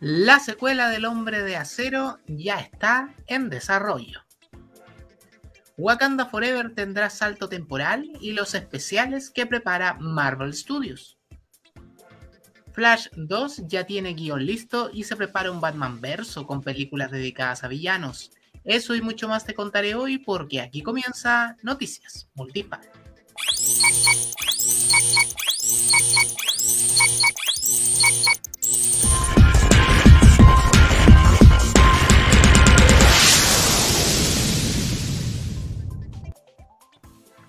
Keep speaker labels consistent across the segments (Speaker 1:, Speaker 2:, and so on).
Speaker 1: La secuela del Hombre de Acero ya está en desarrollo. Wakanda Forever tendrá salto temporal y los especiales que prepara Marvel Studios. Flash 2 ya tiene guion listo y se prepara un Batman verso con películas dedicadas a villanos. Eso y mucho más te contaré hoy porque aquí comienza Noticias Multipan.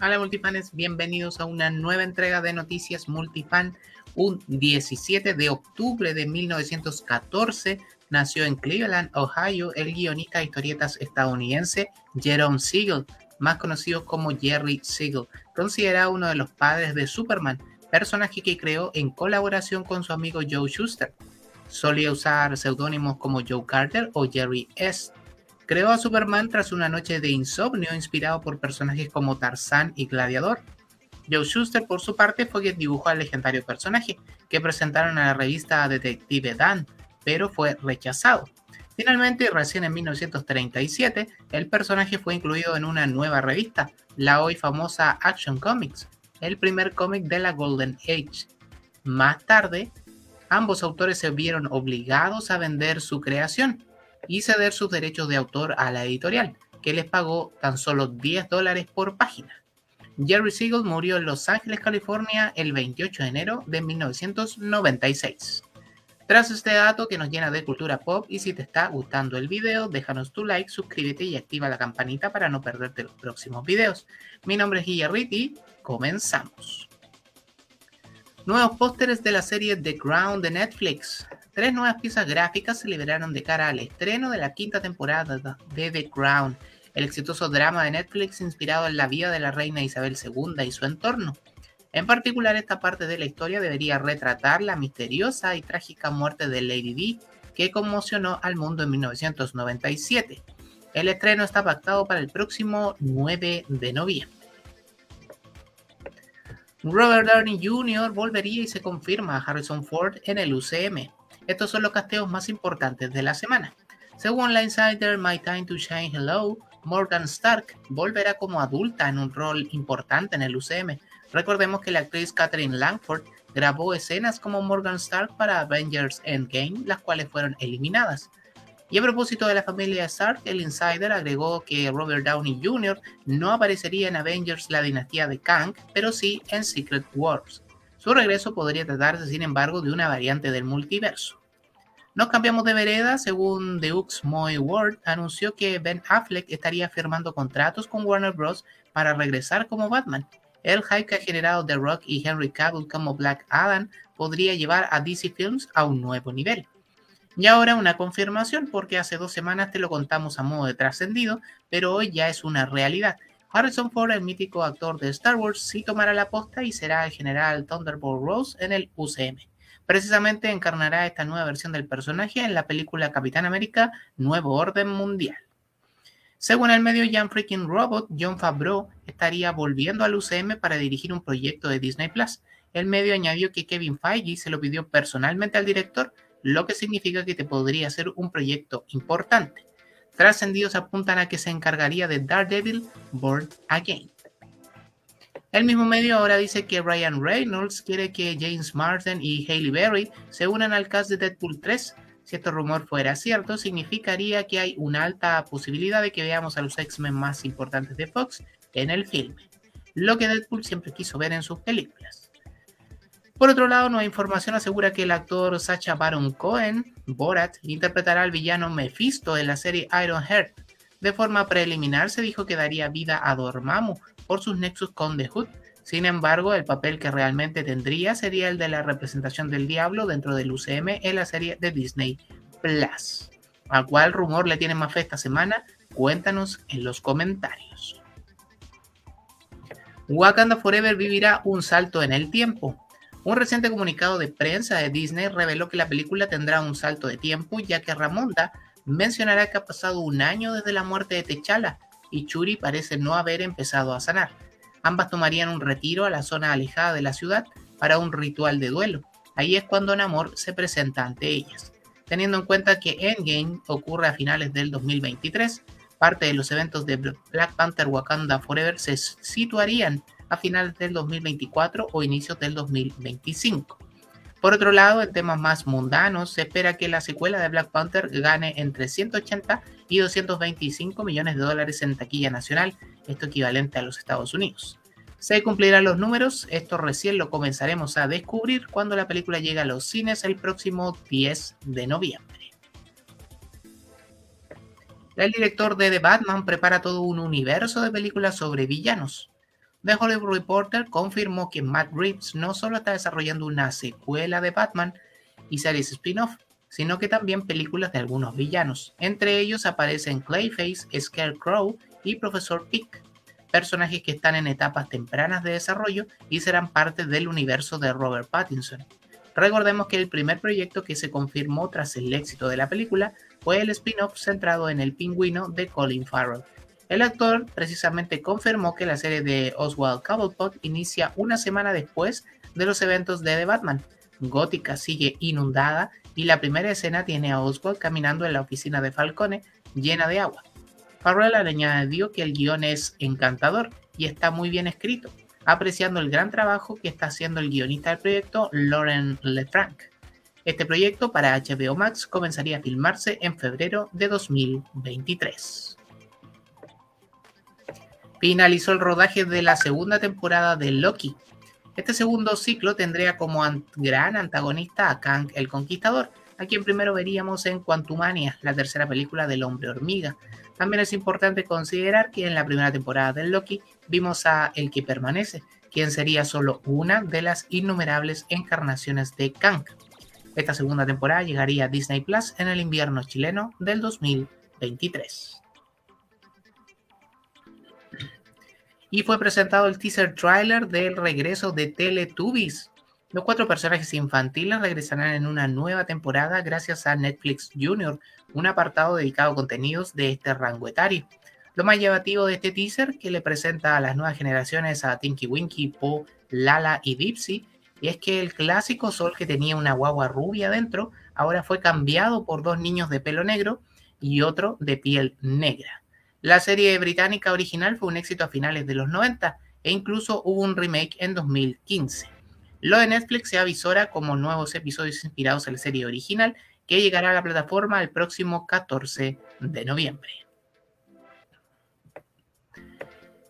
Speaker 1: Hola multipanes, bienvenidos a una nueva entrega de Noticias Multipan. Un 17 de octubre de 1914 nació en Cleveland, Ohio, el guionista de historietas estadounidense Jerome Siegel, más conocido como Jerry Siegel, considerado uno de los padres de Superman, personaje que creó en colaboración con su amigo Joe Schuster. Solía usar seudónimos como Joe Carter o Jerry S creó a Superman tras una noche de insomnio inspirado por personajes como Tarzán y Gladiador. Joe Schuster, por su parte, fue quien dibujó al legendario personaje, que presentaron a la revista Detective Dan, pero fue rechazado. Finalmente, recién en 1937, el personaje fue incluido en una nueva revista, la hoy famosa Action Comics, el primer cómic de la Golden Age. Más tarde, ambos autores se vieron obligados a vender su creación, y ceder sus derechos de autor a la editorial, que les pagó tan solo 10 dólares por página. Jerry Siegel murió en Los Ángeles, California, el 28 de enero de 1996. Tras este dato que nos llena de cultura pop y si te está gustando el video, déjanos tu like, suscríbete y activa la campanita para no perderte los próximos videos. Mi nombre es Guillerriti, comenzamos. Nuevos pósteres de la serie The Crown de Netflix. Tres nuevas piezas gráficas se liberaron de cara al estreno de la quinta temporada de The Crown, el exitoso drama de Netflix inspirado en la vida de la reina Isabel II y su entorno. En particular, esta parte de la historia debería retratar la misteriosa y trágica muerte de Lady Di, que conmocionó al mundo en 1997. El estreno está pactado para el próximo 9 de noviembre. Robert Downey Jr. volvería y se confirma a Harrison Ford en el UCM. Estos son los casteos más importantes de la semana. Según la Insider My Time to Shine Hello, Morgan Stark volverá como adulta en un rol importante en el UCM. Recordemos que la actriz Catherine Langford grabó escenas como Morgan Stark para Avengers Endgame, las cuales fueron eliminadas. Y a propósito de la familia Stark, el Insider agregó que Robert Downey Jr. no aparecería en Avengers La Dinastía de Kang, pero sí en Secret Wars. Su regreso podría tratarse, sin embargo, de una variante del multiverso. Nos cambiamos de vereda, según The Moy World, anunció que Ben Affleck estaría firmando contratos con Warner Bros. para regresar como Batman. El hype que ha generado The Rock y Henry Cavill como Black Adam podría llevar a DC Films a un nuevo nivel. Y ahora una confirmación, porque hace dos semanas te lo contamos a modo de trascendido, pero hoy ya es una realidad. Harrison Ford, el mítico actor de Star Wars, sí tomará la posta y será el general Thunderbolt Rose en el UCM. Precisamente encarnará esta nueva versión del personaje en la película Capitán América Nuevo Orden Mundial. Según el medio Jan Freaking Robot, John Favreau estaría volviendo al UCM para dirigir un proyecto de Disney Plus. El medio añadió que Kevin Feige se lo pidió personalmente al director, lo que significa que te podría ser un proyecto importante. Trascendidos apuntan a que se encargaría de Daredevil Born Again. El mismo medio ahora dice que Ryan Reynolds quiere que James Marsden y Hailey Berry se unan al cast de Deadpool 3. Si este rumor fuera cierto, significaría que hay una alta posibilidad de que veamos a los X-Men más importantes de Fox en el filme, lo que Deadpool siempre quiso ver en sus películas. Por otro lado, nueva información asegura que el actor Sacha Baron Cohen Borat interpretará al villano Mephisto en la serie Iron Heart. De forma preliminar se dijo que daría vida a Dormammu por sus nexos con The Hood. Sin embargo, el papel que realmente tendría sería el de la representación del diablo dentro del UCM en la serie de Disney Plus. ¿A cuál rumor le tiene más fe esta semana? Cuéntanos en los comentarios. Wakanda Forever vivirá un salto en el tiempo. Un reciente comunicado de prensa de Disney reveló que la película tendrá un salto de tiempo, ya que Ramonda mencionará que ha pasado un año desde la muerte de T'Challa y Churi parece no haber empezado a sanar. Ambas tomarían un retiro a la zona alejada de la ciudad para un ritual de duelo. Ahí es cuando Namor se presenta ante ellas. teniendo en cuenta que Endgame ocurre a finales del 2023. Parte de los eventos de Black Panther Wakanda Forever se situarían a finales del 2024 o inicios del 2025. Por otro lado, en temas más mundanos, se espera que la secuela de Black Panther gane entre 180 y 225 millones de dólares en taquilla nacional, esto equivalente a los Estados Unidos. Se cumplirán los números, esto recién lo comenzaremos a descubrir cuando la película llegue a los cines el próximo 10 de noviembre. El director de The Batman prepara todo un universo de películas sobre villanos. The Hollywood Reporter confirmó que Matt Reeves no solo está desarrollando una secuela de Batman y series spin-off, sino que también películas de algunos villanos. Entre ellos aparecen Clayface, Scarecrow y Profesor Pick personajes que están en etapas tempranas de desarrollo y serán parte del universo de Robert Pattinson. Recordemos que el primer proyecto que se confirmó tras el éxito de la película fue el spin-off centrado en el pingüino de Colin Farrell. El actor precisamente confirmó que la serie de Oswald Cobblepot inicia una semana después de los eventos de The Batman. Gótica sigue inundada y la primera escena tiene a Oswald caminando en la oficina de Falcone llena de agua. Farrell añadió que el guion es encantador y está muy bien escrito, apreciando el gran trabajo que está haciendo el guionista del proyecto, Lauren Lefranc. Este proyecto para HBO Max comenzaría a filmarse en febrero de 2023. Finalizó el rodaje de la segunda temporada de Loki. Este segundo ciclo tendría como gran antagonista a Kang el Conquistador, a quien primero veríamos en Quantumania, la tercera película del Hombre Hormiga, también es importante considerar que en la primera temporada del Loki vimos a El que permanece, quien sería solo una de las innumerables encarnaciones de Kang. Esta segunda temporada llegaría a Disney Plus en el invierno chileno del 2023. Y fue presentado el teaser trailer del regreso de Teletubbies. Los cuatro personajes infantiles regresarán en una nueva temporada gracias a Netflix Junior, un apartado dedicado a contenidos de este rango etario. Lo más llamativo de este teaser que le presenta a las nuevas generaciones a Tinky Winky, Po, Lala y Dipsy es que el clásico sol que tenía una guagua rubia dentro ahora fue cambiado por dos niños de pelo negro y otro de piel negra. La serie británica original fue un éxito a finales de los 90 e incluso hubo un remake en 2015. Lo de Netflix se avisora como nuevos episodios inspirados en la serie original que llegará a la plataforma el próximo 14 de noviembre.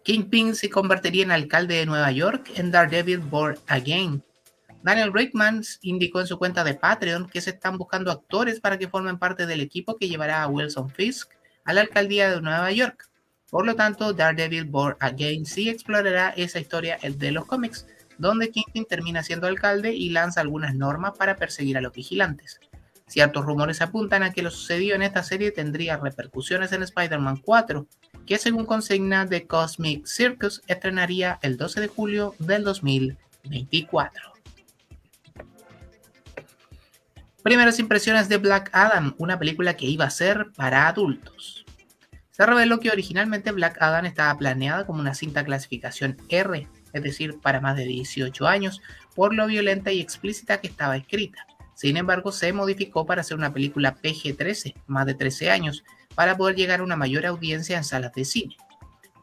Speaker 1: Kingpin se convertiría en alcalde de Nueva York en Daredevil Born Again. Daniel Rickman indicó en su cuenta de Patreon que se están buscando actores para que formen parte del equipo que llevará a Wilson Fisk a la alcaldía de Nueva York. Por lo tanto, Daredevil Born Again sí explorará esa historia de los cómics, donde Kingpin termina siendo alcalde y lanza algunas normas para perseguir a los vigilantes. Ciertos rumores apuntan a que lo sucedido en esta serie tendría repercusiones en Spider-Man 4, que según consigna de Cosmic Circus estrenaría el 12 de julio del 2024. Primeras impresiones de Black Adam, una película que iba a ser para adultos. Se reveló que originalmente Black Adam estaba planeada como una cinta clasificación R, es decir, para más de 18 años, por lo violenta y explícita que estaba escrita. Sin embargo, se modificó para hacer una película PG-13, más de 13 años, para poder llegar a una mayor audiencia en salas de cine.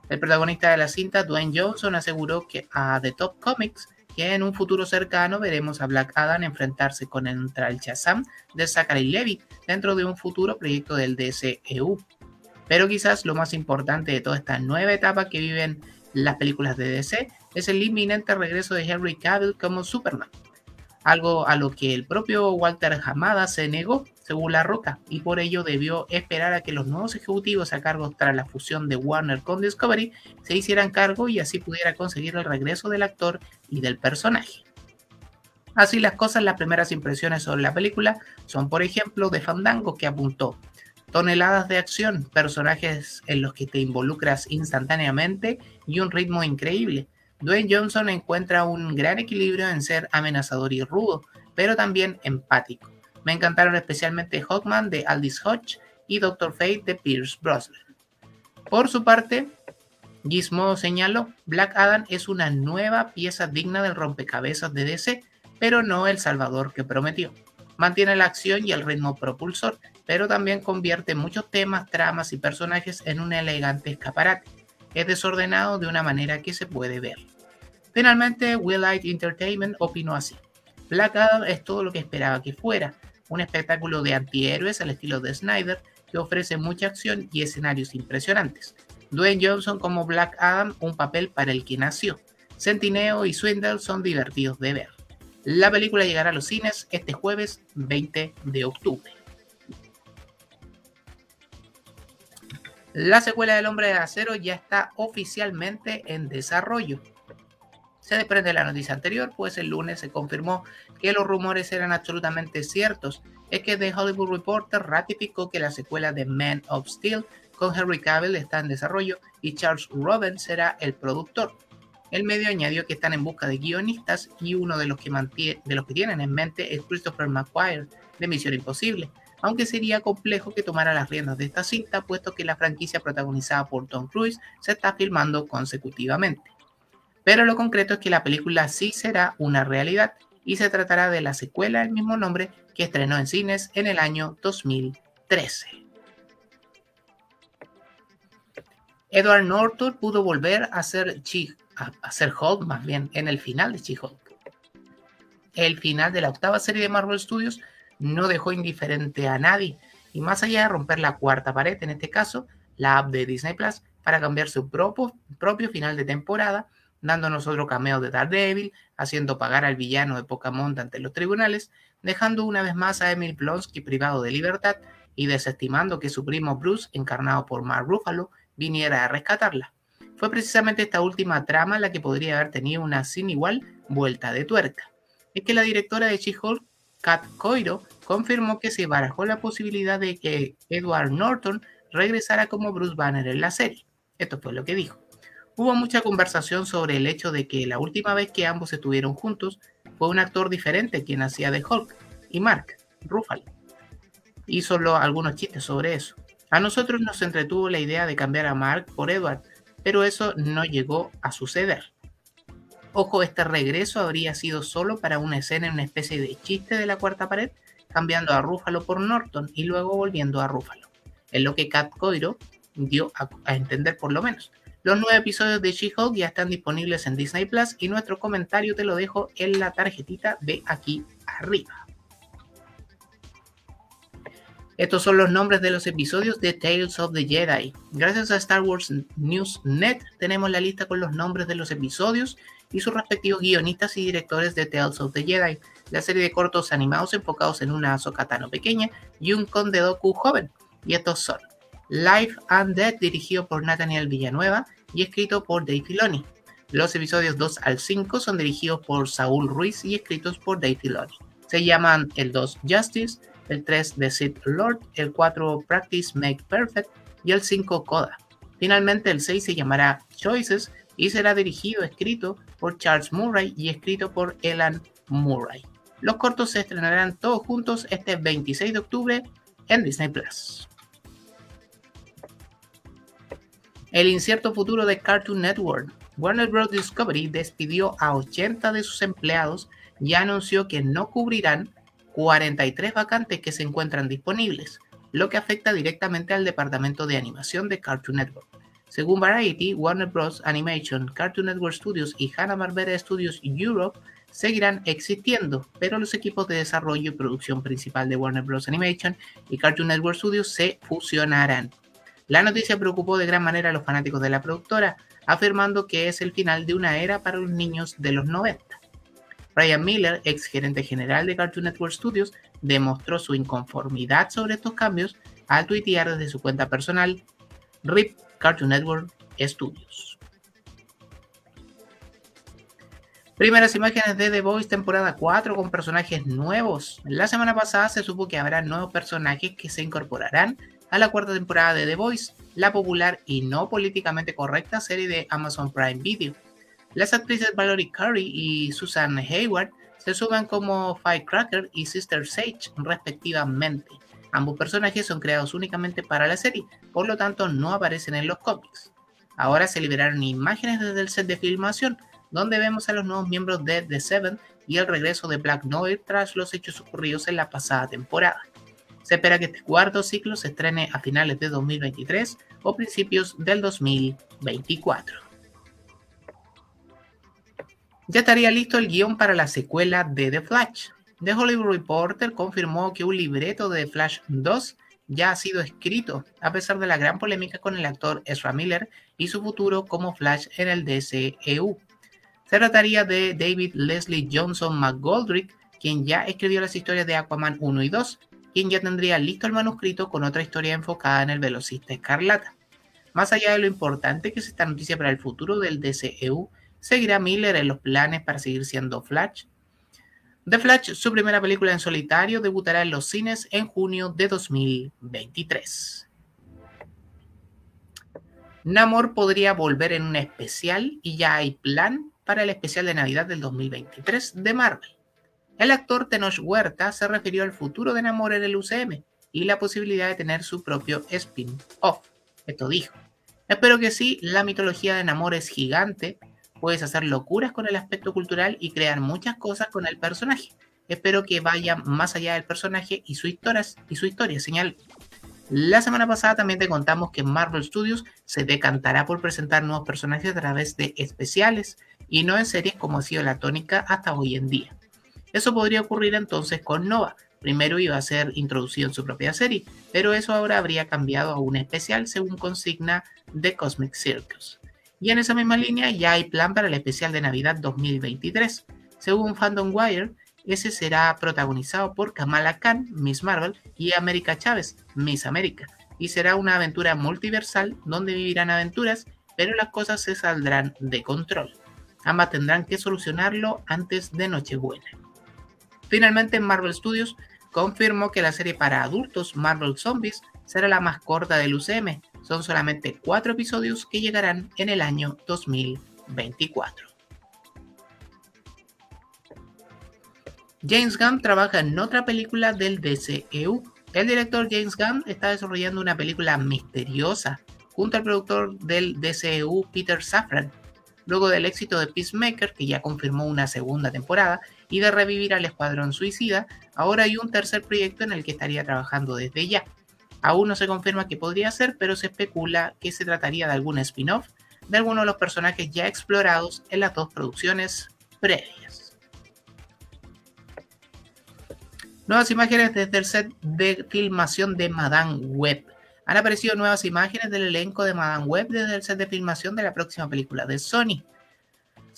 Speaker 1: El protagonista de la cinta, Dwayne Johnson, aseguró que a The Top Comics en un futuro cercano veremos a Black Adam enfrentarse con el Shazam de Zachary Levi dentro de un futuro proyecto del DCEU. Pero quizás lo más importante de toda esta nueva etapa que viven las películas de DC es el inminente regreso de Henry Cavill como Superman, algo a lo que el propio Walter Hamada se negó, según La Roca, y por ello debió esperar a que los nuevos ejecutivos a cargo tras la fusión de Warner con Discovery se hicieran cargo y así pudiera conseguir el regreso del actor y del personaje. Así las cosas, las primeras impresiones sobre la película son, por ejemplo, de Fandango, que apuntó toneladas de acción, personajes en los que te involucras instantáneamente y un ritmo increíble Dwayne Johnson encuentra un gran equilibrio en ser amenazador y rudo, pero también empático. Me encantaron especialmente Hawkman de Aldis Hodge y Doctor Fate de Pierce Brosnan. Por su parte, Gizmo señaló, Black Adam es una nueva pieza digna del rompecabezas de DC, pero no el salvador que prometió. Mantiene la acción y el ritmo propulsor, pero también convierte muchos temas, tramas y personajes en un elegante escaparate. Es desordenado de una manera que se puede ver. Finalmente, Will Light Entertainment opinó así. Black Adam es todo lo que esperaba que fuera, un espectáculo de antihéroes al estilo de Snyder que ofrece mucha acción y escenarios impresionantes. Dwayne Johnson como Black Adam, un papel para el que nació. Centineo y Swindle son divertidos de ver. La película llegará a los cines este jueves 20 de octubre. La secuela del Hombre de Acero ya está oficialmente en desarrollo. Se desprende de la noticia anterior, pues el lunes se confirmó que los rumores eran absolutamente ciertos. Es que The Hollywood Reporter ratificó que la secuela de Man of Steel con Henry Cavill está en desarrollo y Charles Robin será el productor. El medio añadió que están en busca de guionistas y uno de los que, de los que tienen en mente es Christopher McQuire de Misión Imposible, aunque sería complejo que tomara las riendas de esta cinta puesto que la franquicia protagonizada por Tom Cruise se está filmando consecutivamente. Pero lo concreto es que la película sí será una realidad y se tratará de la secuela del mismo nombre que estrenó en cines en el año 2013. Edward Norton pudo volver a ser, a ser Hulk más bien en el final de She-Hulk. El final de la octava serie de Marvel Studios no dejó indiferente a nadie y más allá de romper la cuarta pared, en este caso la app de Disney Plus, para cambiar su propio, propio final de temporada, dándonos otro cameo de Daredevil, haciendo pagar al villano de Pokémon ante los tribunales, dejando una vez más a Emil Blonsky privado de libertad y desestimando que su primo Bruce, encarnado por Mark Ruffalo, viniera a rescatarla. Fue precisamente esta última trama la que podría haber tenido una sin igual vuelta de tuerca. Es que la directora de She-Hulk, Kat Coiro, confirmó que se barajó la posibilidad de que Edward Norton regresara como Bruce Banner en la serie. Esto fue lo que dijo. Hubo mucha conversación sobre el hecho de que la última vez que ambos estuvieron juntos fue un actor diferente quien hacía de Hulk, y Mark Ruffalo. Solo algunos chistes sobre eso. A nosotros nos entretuvo la idea de cambiar a Mark por Edward, pero eso no llegó a suceder. Ojo, este regreso habría sido solo para una escena en una especie de chiste de la cuarta pared, cambiando a Ruffalo por Norton y luego volviendo a Ruffalo. Es lo que Cat Coiro dio a entender por lo menos. Los nueve episodios de She-Hulk ya están disponibles en Disney Plus y nuestro comentario te lo dejo en la tarjetita de aquí arriba. Estos son los nombres de los episodios de Tales of the Jedi. Gracias a Star Wars News Net tenemos la lista con los nombres de los episodios y sus respectivos guionistas y directores de Tales of the Jedi, la serie de cortos animados enfocados en una Sokatano pequeña y un Conde Doku joven. Y estos son Life and Death dirigido por Nathaniel Villanueva, y escrito por Dave Filoni. Los episodios 2 al 5 son dirigidos por Saúl Ruiz y escritos por Dave Filoni. Se llaman el 2 Justice, el 3 The Sith Lord, el 4 Practice Make Perfect y el 5 Coda. Finalmente el 6 se llamará Choices y será dirigido, escrito por Charles Murray y escrito por Elan Murray. Los cortos se estrenarán todos juntos este 26 de octubre en Disney Plus. El incierto futuro de Cartoon Network. Warner Bros. Discovery despidió a 80 de sus empleados y anunció que no cubrirán 43 vacantes que se encuentran disponibles, lo que afecta directamente al departamento de animación de Cartoon Network. Según Variety, Warner Bros. Animation, Cartoon Network Studios y Hanna-Barbera Studios Europe seguirán existiendo, pero los equipos de desarrollo y producción principal de Warner Bros. Animation y Cartoon Network Studios se fusionarán. La noticia preocupó de gran manera a los fanáticos de la productora, afirmando que es el final de una era para los niños de los 90. Ryan Miller, ex gerente general de Cartoon Network Studios, demostró su inconformidad sobre estos cambios al tuitear desde su cuenta personal RIP Cartoon Network Studios. Primeras imágenes de The Voice temporada 4 con personajes nuevos. La semana pasada se supo que habrá nuevos personajes que se incorporarán a la cuarta temporada de The Voice, la popular y no políticamente correcta serie de Amazon Prime Video. Las actrices Valerie Curry y Susan Hayward se suman como Firecracker y Sister Sage respectivamente. Ambos personajes son creados únicamente para la serie, por lo tanto no aparecen en los cómics. Ahora se liberaron imágenes desde el set de filmación, donde vemos a los nuevos miembros de The Seven y el regreso de Black Noir tras los hechos ocurridos en la pasada temporada. Se espera que este cuarto ciclo se estrene a finales de 2023 o principios del 2024. Ya estaría listo el guion para la secuela de The Flash. The Hollywood Reporter confirmó que un libreto de The Flash 2 ya ha sido escrito, a pesar de la gran polémica con el actor Ezra Miller y su futuro como Flash en el DCEU. Se trataría de David Leslie Johnson McGoldrick, quien ya escribió las historias de Aquaman 1 y 2, quien ya tendría listo el manuscrito con otra historia enfocada en el velocista escarlata. Más allá de lo importante que es esta noticia para el futuro del DCEU, ¿seguirá Miller en los planes para seguir siendo Flash? The Flash, su primera película en solitario, debutará en los cines en junio de 2023. Namor podría volver en un especial y ya hay plan para el especial de Navidad del 2023 de Marvel. El actor Tenoch Huerta se refirió al futuro de Namor en el UCM y la posibilidad de tener su propio spin-off. Esto dijo. Espero que sí, la mitología de Namor es gigante Puedes hacer locuras con el aspecto cultural y crear muchas cosas con el personaje. Espero que vaya más allá del personaje y su historia, y su historia señal. La semana pasada también te contamos que Marvel Studios se decantará por presentar nuevos personajes a través de especiales y no en series como ha sido la tónica hasta hoy en día. Eso podría ocurrir entonces con Nova. Primero iba a ser introducido en su propia serie, pero eso ahora habría cambiado a un especial según consigna de Cosmic Circus. Y en esa misma línea ya hay plan para el especial de Navidad 2023. Según Fandom Wire, ese será protagonizado por Kamala Khan, Miss Marvel, y América Chávez, Miss América, y será una aventura multiversal donde vivirán aventuras, pero las cosas se saldrán de control. Ambas tendrán que solucionarlo antes de Nochebuena. Finalmente, Marvel Studios confirmó que la serie para adultos Marvel Zombies será la más corta del UCM, son solamente cuatro episodios que llegarán en el año 2024. James Gunn trabaja en otra película del DCEU. El director James Gunn está desarrollando una película misteriosa junto al productor del DCEU Peter Safran. Luego del éxito de Peacemaker, que ya confirmó una segunda temporada, y de revivir al Escuadrón Suicida, ahora hay un tercer proyecto en el que estaría trabajando desde ya. Aún no se confirma que podría ser, pero se especula que se trataría de algún spin-off de alguno de los personajes ya explorados en las dos producciones previas. Nuevas imágenes desde el set de filmación de Madame Web. Han aparecido nuevas imágenes del elenco de Madame Web desde el set de filmación de la próxima película de Sony.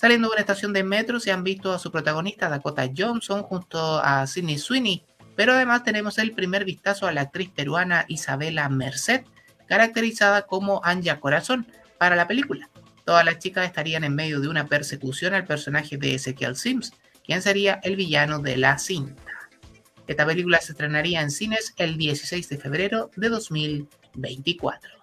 Speaker 1: Saliendo de una estación de metro se han visto a su protagonista Dakota Johnson junto a Sidney Sweeney, pero además tenemos el primer vistazo a la actriz peruana Isabela Merced, caracterizada como Anja Corazón para la película. Todas las chicas estarían en medio de una persecución al personaje de Ezekiel Sims, quien sería el villano de la cinta. Esta película se estrenaría en cines el 16 de febrero de 2024.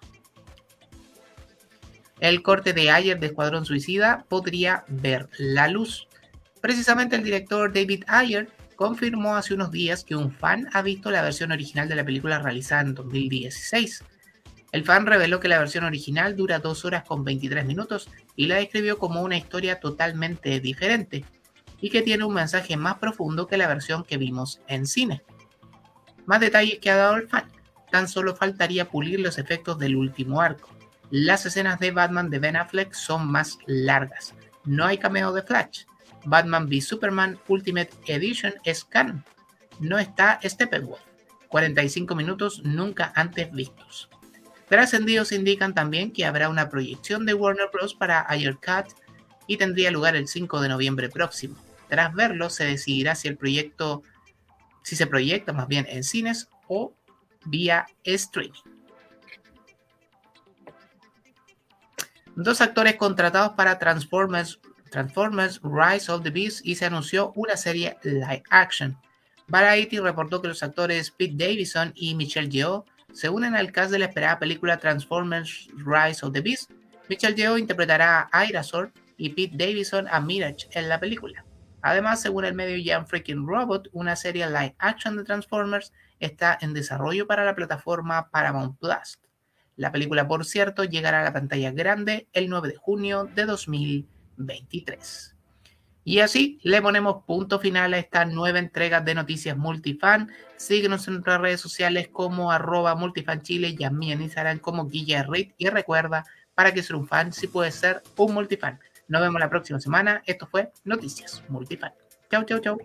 Speaker 1: El corte de Ayer de Escuadrón Suicida podría ver la luz. Precisamente el director David Ayer confirmó hace unos días que un fan ha visto la versión original de la película realizada en 2016. El fan reveló que la versión original dura 2 horas con 23 minutos y la describió como una historia totalmente diferente y que tiene un mensaje más profundo que la versión que vimos en cine. Más detalles que ha dado el fan, tan solo faltaría pulir los efectos del último arco. Las escenas de Batman de Ben Affleck son más largas. No hay cameo de Flash. Batman v Superman Ultimate Edition es. No está Steppenwolf. 45 minutos nunca antes vistos. Trascendidos indican también que habrá una proyección de Warner Bros. para Ayer Cut y tendría lugar el 5 de noviembre próximo. Tras verlo, se decidirá si el proyecto, si se proyecta más bien en cines o vía streaming. Dos actores contratados para Transformers Rise of the Beast y se anunció una serie live action. Variety reportó que los actores Pete Davidson y Michelle Yeoh se unen al cast de la esperada película Transformers Rise of the Beast. Michelle Yeoh interpretará a Irazor y Pete Davidson a Mirage en la película. Además, según el medio Young Freaking Robot, una serie live action de Transformers está en desarrollo para la plataforma Paramount Plus. La película, por cierto, llegará a la pantalla grande el 9 de junio de 2020. 2023. Y así le ponemos punto final a esta nueva entrega de Noticias Multifan. Síguenos en nuestras redes sociales como arroba multifanchile y a mí en Instagram como Guillerrit. Y recuerda, para que ser un fan, si puede ser un multifan. Nos vemos la próxima semana. Esto fue Noticias Multifan. Chau, chau, chau.